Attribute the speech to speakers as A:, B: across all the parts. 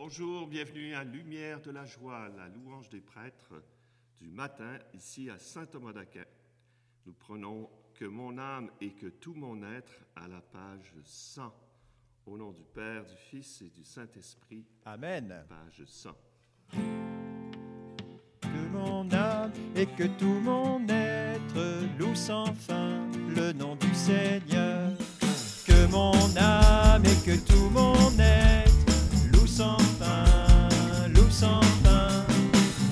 A: Bonjour, bienvenue à Lumière de la joie, la louange des prêtres du matin ici à Saint-Thomas d'Aquin. Nous prenons que mon âme et que tout mon être à la page 100. Au nom du Père, du Fils et du Saint-Esprit.
B: Amen.
A: Page 100.
B: Que mon âme et que tout mon être loue sans fin le nom du Seigneur. Que mon âme et que tout mon être fin, loue sans fin.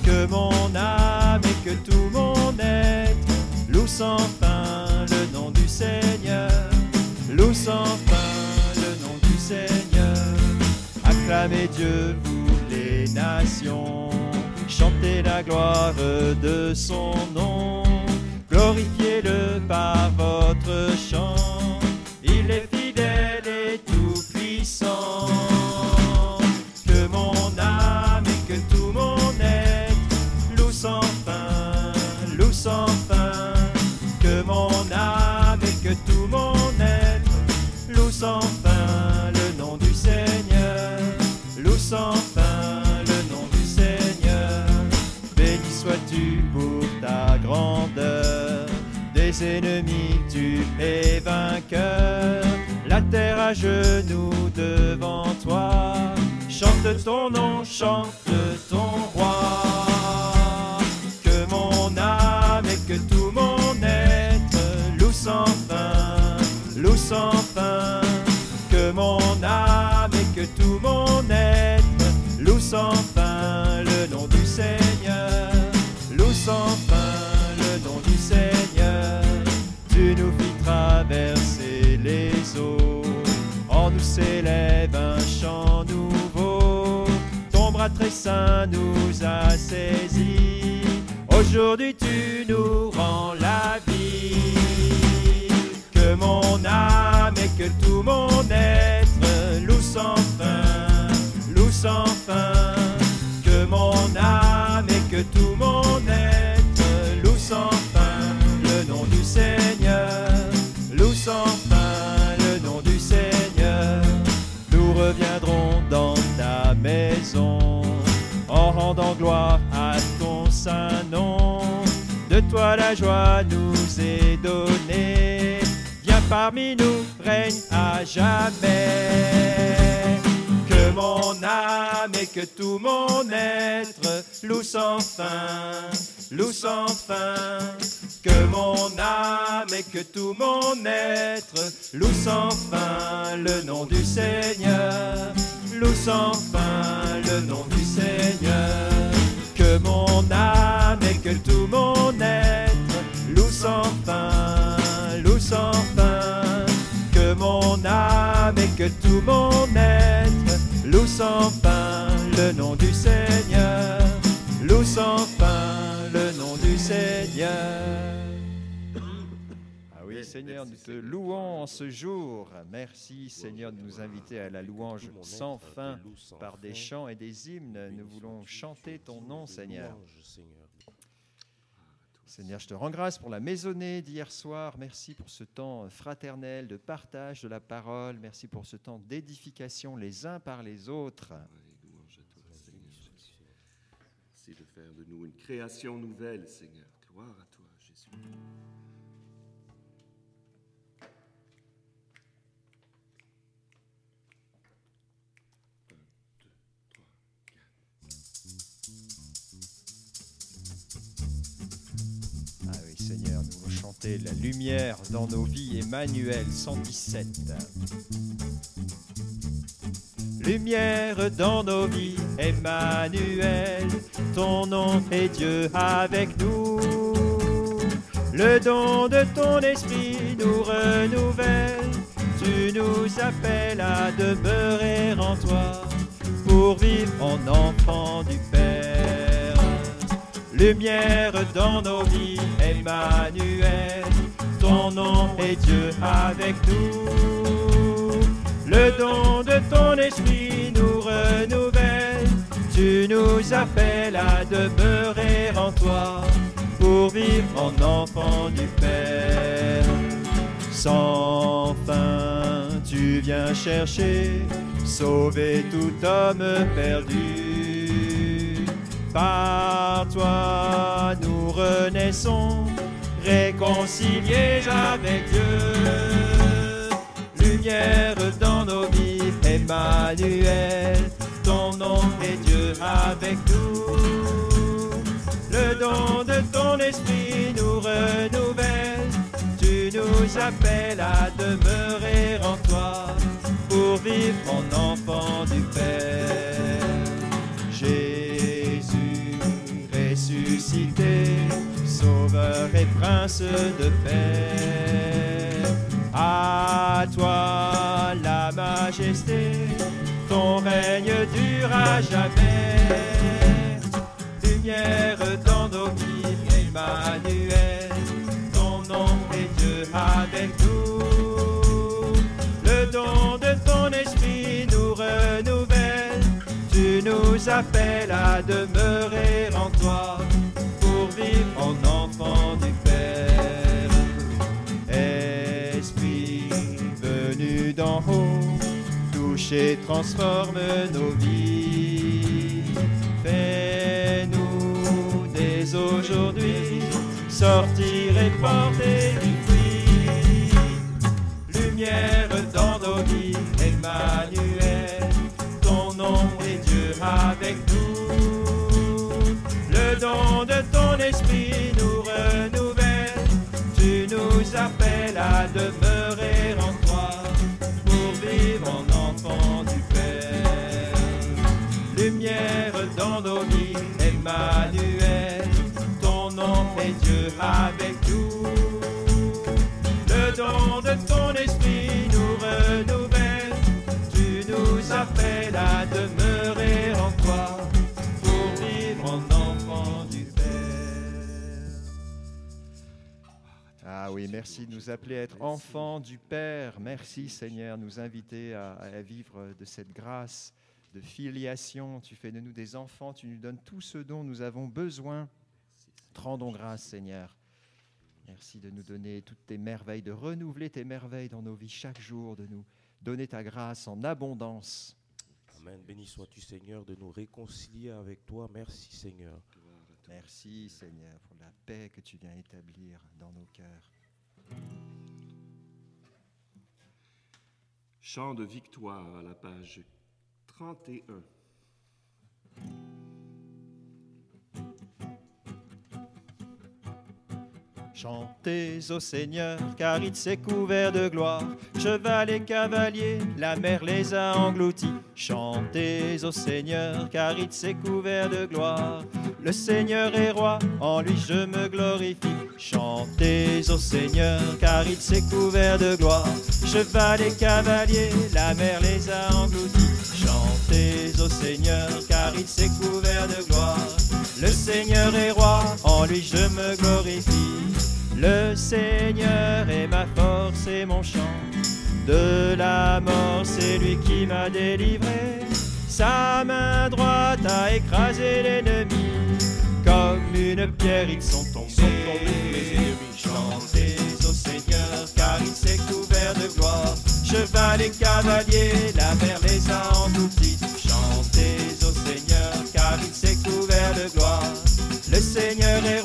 B: Que mon âme et que tout mon être loue sans fin le nom du Seigneur. Loue sans fin le nom du Seigneur. Acclamez Dieu, vous les nations. Chantez la gloire de son nom. Glorifiez-le par votre chant. Que tout mon être loue sans fin le nom du Seigneur. Loue sans fin le nom du Seigneur. Béni sois-tu pour ta grandeur. Des ennemis tu es vainqueur. La terre à genoux devant toi. Chante ton nom, chante ton roi. Loue sans fin. Que mon âme et que tout mon être loue sans fin le nom du Seigneur. Loue sans fin le nom du Seigneur. Tu nous fis traverser les eaux. En nous s'élève un chant nouveau. Ton bras très saint nous a saisis. Aujourd'hui tu nous rends la vie. Mon âme et que tout mon être loue sans fin, loue sans fin. Que mon âme et que tout mon être loue sans fin le nom du Seigneur. Loue sans fin le nom du Seigneur. Nous reviendrons dans ta maison en rendant gloire à ton saint nom. De toi la joie nous est donnée. Parmi nous, règne à jamais. Que mon âme et que tout mon être loue sans fin, loue sans fin. Que mon âme et que tout mon être loue sans fin le nom du Seigneur. Loue sans fin le nom du Seigneur. Que mon âme et que tout mon être loue sans fin, loue sans fin. Mon âme et que tout mon être loue sans fin le nom du Seigneur. Loue sans fin le nom du Seigneur. Ah oui, Seigneur, nous te louons en ce jour. Merci, Seigneur, de nous inviter à la louange sans fin par des chants et des hymnes. Nous voulons chanter ton nom, Seigneur. Seigneur, je te rends grâce pour la maisonnée d'hier soir. Merci pour ce temps fraternel de partage de la parole. Merci pour ce temps d'édification les uns par les autres.
A: À toi, Seigneur. Merci de faire de nous une création nouvelle, Seigneur. Gloire à toi, Jésus.
B: La lumière dans nos vies. Emmanuel 117. Lumière dans nos vies, Emmanuel, ton nom est Dieu avec nous. Le don de ton esprit nous renouvelle, tu nous appelles à demeurer en toi pour vivre en enfant du. Lumière dans nos vies, Emmanuel, ton nom est Dieu avec nous. Le don de ton esprit nous renouvelle, tu nous appelles à demeurer en toi pour vivre en enfant du Père. Sans fin, tu viens chercher sauver tout homme perdu. Par toi nous renaissons, réconciliés avec Dieu. Lumière dans nos vies, Emmanuel, ton nom est Dieu avec nous. Le don de ton esprit nous renouvelle, tu nous appelles à demeurer en toi pour vivre en enfant du Prince de paix. À toi la majesté, ton règne dure à jamais. Lumière dans nos Emmanuel, ton nom est Dieu avec nous. Le don de ton esprit nous renouvelle, tu nous appelles à demeurer en toi pour vivre en enfant du et transforme nos vies. Fais-nous dès aujourd'hui sortir et porter du fruit. Lumière dans nos vies, Emmanuel, ton nom est Dieu avec nous. Avec nous. Le don de ton esprit nous renouvelle, tu nous appelles à demeurer en toi pour vivre en enfant du Père. Ah oui, merci de nous appeler à être enfants du Père. Merci Seigneur, nous inviter à, à vivre de cette grâce de filiation. Tu fais de nous des enfants, tu nous donnes tout ce dont nous avons besoin. Te rendons grâce Seigneur. Merci de nous donner toutes tes merveilles, de renouveler tes merveilles dans nos vies chaque jour, de nous donner ta grâce en abondance.
C: Amen. Béni sois-tu, Seigneur, de nous réconcilier avec toi. Merci, Seigneur.
B: Merci Seigneur pour la paix que tu viens établir dans nos cœurs.
A: Chant de victoire à la page 31.
B: Chantez au Seigneur, car il s'est couvert de gloire. Cheval et cavalier, la mer les a engloutis. Chantez au Seigneur, car il s'est couvert de gloire. Le Seigneur est roi, en lui je me glorifie. Chantez au Seigneur, car il s'est couvert de gloire. Cheval et cavalier, la mer les a engloutis. Chantez au Seigneur, car il s'est couvert de gloire. Le Seigneur est roi, en lui je me glorifie. Le Seigneur est ma force et mon chant. De la mort, c'est lui qui m'a délivré. Sa main droite a écrasé l'ennemi. Comme une pierre, ils sont tombés. Chantez au Seigneur, car il s'est couvert de gloire. Cheval et cavalier, la mer les a engloutis. Chantez au Seigneur, car il s'est couvert de gloire. Le Seigneur est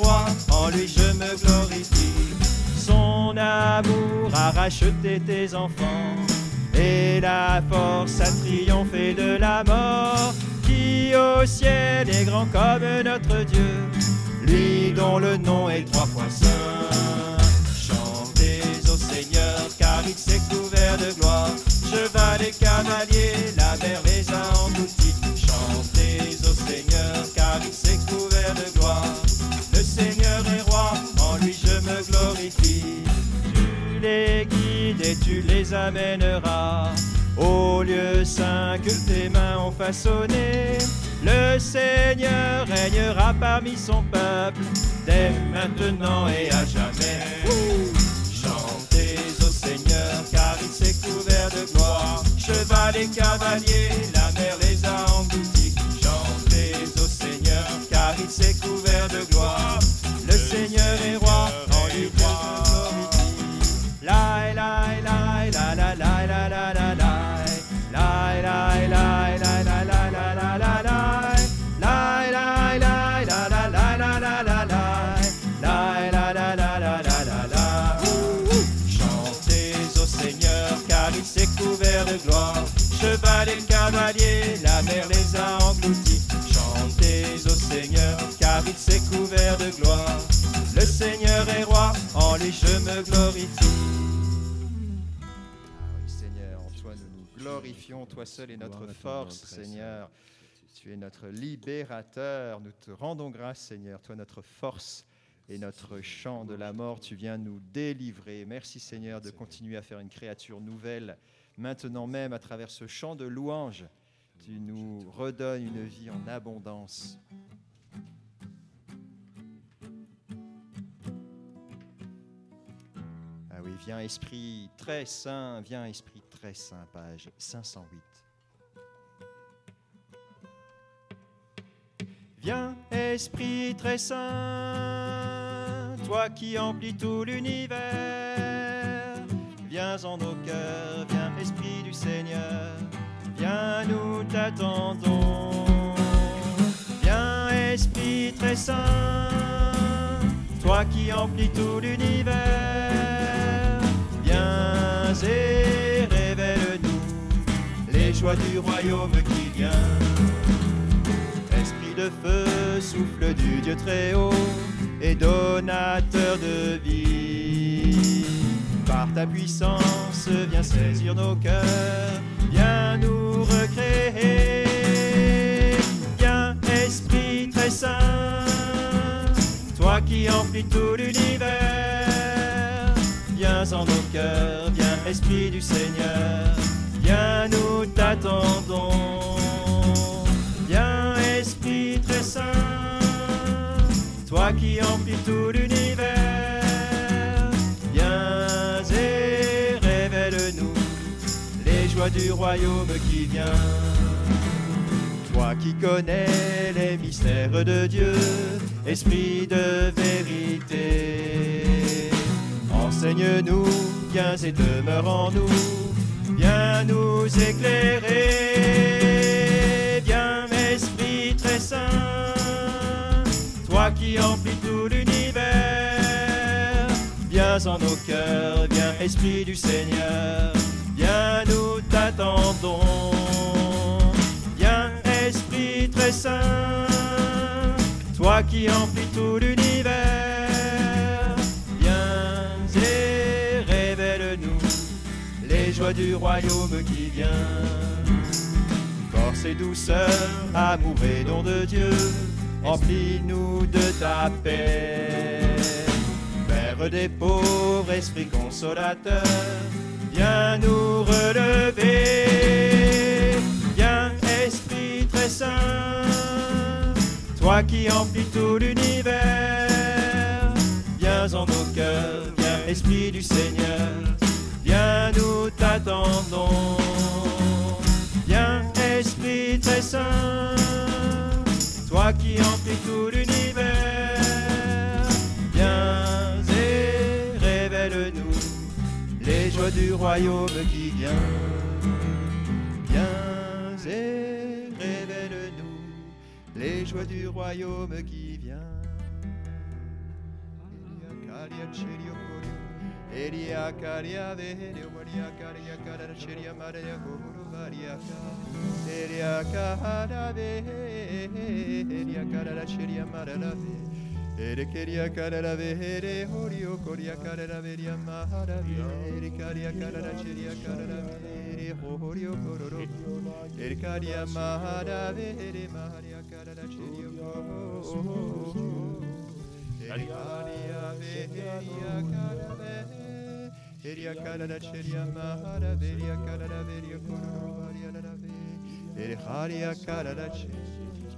B: amour a racheté tes enfants. Et la force a triomphé de la mort. Qui au ciel est grand comme notre Dieu. Lui dont le nom est trois fois saint. Chantez au Seigneur, car il s'est couvert de gloire. Cheval et cavalier, la mer les a engloutis. Chantez au Seigneur, car il s'est couvert de gloire. Le Seigneur et tu les amèneras au lieu saint que tes mains ont façonné. Le Seigneur régnera parmi son peuple, dès maintenant et à jamais. Chantez au Seigneur, car il s'est couvert de gloire. Cheval et cavalier, la mer les a engloutis. Chantez au Seigneur, car il s'est couvert de gloire. Te glorifie. Ah oui, Seigneur, en toi nous nous glorifions, toi seul est notre force, Seigneur. Tu es notre libérateur. Nous te rendons grâce, Seigneur, toi notre force et notre chant de la mort. Tu viens nous délivrer. Merci, Seigneur, de continuer à faire une créature nouvelle. Maintenant même, à travers ce chant de louange, tu nous redonnes une vie en abondance. Viens Esprit très saint, viens Esprit très saint, page 508. Viens Esprit très saint, toi qui emplis tout l'univers, viens en nos cœurs, viens Esprit du Seigneur, viens nous t'attendons. Viens Esprit très saint, toi qui emplis tout l'univers, et révèle-nous les joies du royaume qui vient de feu, souffle du Dieu très haut et donateur de vie. Par ta puissance, viens saisir nos cœurs, viens nous recréer. Viens, Esprit très saint, toi qui emplis tout l'univers. Viens en nos cœurs, viens, Esprit du Seigneur, viens, nous t'attendons. toi qui emplis tout l'univers, viens et révèle-nous les joies du royaume qui vient. Toi qui connais les mystères de Dieu, esprit de vérité, enseigne-nous, viens et demeure en nous, viens nous éclairer, viens Esprit très saint toi qui emplis tout l'univers. Viens en nos cœurs, viens Esprit du Seigneur, viens nous t'attendons. Viens Esprit très saint, toi qui emplis tout l'univers. Du royaume qui vient. Force et douceur, amour et don de Dieu Remplis-nous de ta paix. Père des pauvres, esprit consolateur, viens nous relever. Viens, esprit très saint, toi qui emplis tout l'univers. Viens en nos cœurs, viens, esprit du Seigneur, viens nous t'attendons. Viens, esprit très saint toi qui emplis tout l'univers, viens et révèle-nous les joies du royaume qui vient. Viens et révèle-nous les joies du royaume qui vient. Eria caria de herio maria caria cara cheria maria guru varia ca Eria cara de heria cara cheria maria Ere queria carara de ere horio coria carara veria mahara ere caria carara cheria carara ere horio cororo. Ere caria mahara de ere maharia carara cheria ere caria de ere carara Eria karara cheria mahara veria karara veria kururu varia rara ve. Ere haria karara che.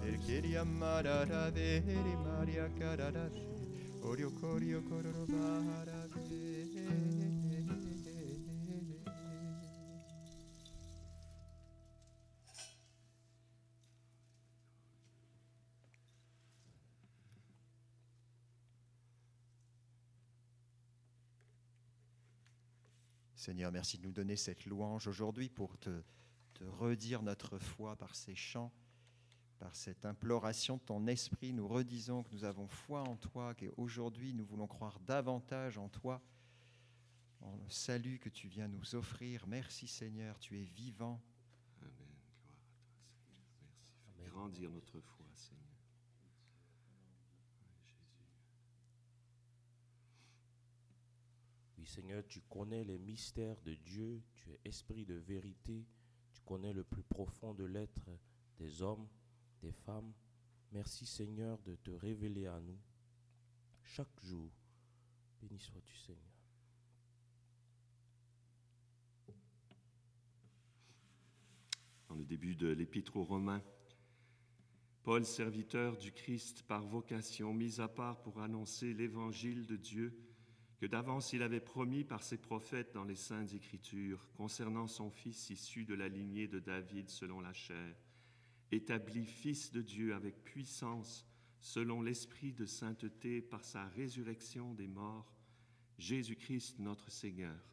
B: Ere keria marara ve. Ere maria karara ve. Orio korio kororo vara. Seigneur, merci de nous donner cette louange aujourd'hui pour te, redire notre foi par ces chants, par cette imploration de ton esprit. Nous redisons que nous avons foi en toi, qu'aujourd'hui nous voulons croire davantage en toi, en le salut que tu viens nous offrir. Merci Seigneur, tu es vivant.
A: Amen. Gloire à toi, Seigneur. Merci. Grandir notre foi, Seigneur.
C: Seigneur, tu connais les mystères de Dieu, tu es esprit de vérité, tu connais le plus profond de l'être des hommes, des femmes. Merci Seigneur de te révéler à nous chaque jour. Béni sois-tu Seigneur.
A: Dans le début de l'Épître aux Romains, Paul, serviteur du Christ par vocation, mis à part pour annoncer l'évangile de Dieu que d'avance il avait promis par ses prophètes dans les saintes écritures concernant son Fils issu de la lignée de David selon la chair, établi Fils de Dieu avec puissance selon l'Esprit de sainteté par sa résurrection des morts, Jésus-Christ notre Seigneur,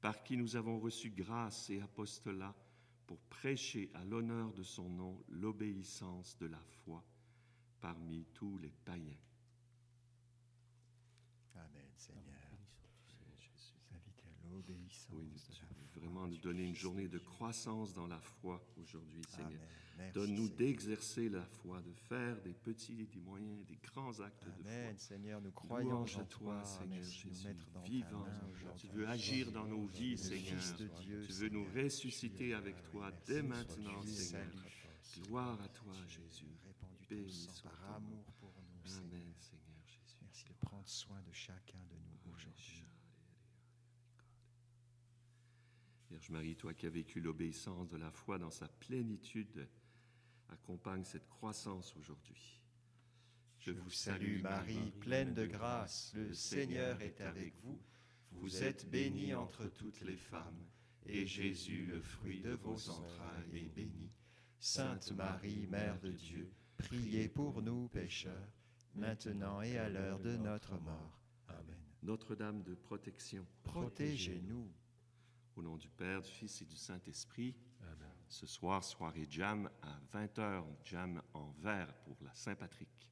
A: par qui nous avons reçu grâce et apostolat pour prêcher à l'honneur de son nom l'obéissance de la foi parmi tous les païens.
B: Amen, Seigneur.
C: Béni sois-tu Seigneur.
B: Nous l'obéissance.
A: Oui, vraiment nous donner une journée de croissance dans la foi aujourd'hui, Seigneur.
B: Amen.
A: Donne-nous d'exercer la foi, de faire des petits, des moyens, des grands actes de foi.
B: Amen, Seigneur, nous croyons
A: Louange
B: en
A: à toi,
B: toi,
A: Seigneur Jésus,
B: dans
A: vivant. Tu veux agir dans nos vies,
B: Le
A: Seigneur.
B: Dieu,
A: Tu veux nous ressusciter avec toi
B: merci,
A: dès maintenant, Seigneur. Gloire à toi, Jésus. Béni soit
B: par amour pour nous.
A: Amen, Seigneur Jésus.
B: Merci de prendre soin de chacun de nous aujourd'hui.
A: Vierge Marie, toi qui as vécu l'obéissance de la foi dans sa plénitude, accompagne cette croissance aujourd'hui.
B: Je vous salue Marie, pleine de grâce, le Seigneur est avec vous. Vous êtes bénie entre toutes les femmes, et Jésus, le fruit de vos entrailles, est béni. Sainte Marie, Mère de Dieu, priez pour nous pécheurs, maintenant et à l'heure de notre mort. Amen.
A: Notre-Dame de protection,
B: Protégez-nous.
A: Au nom du Père, du Fils et du Saint-Esprit, ce soir, soirée jam à 20h, jam en vert pour la Saint-Patrick.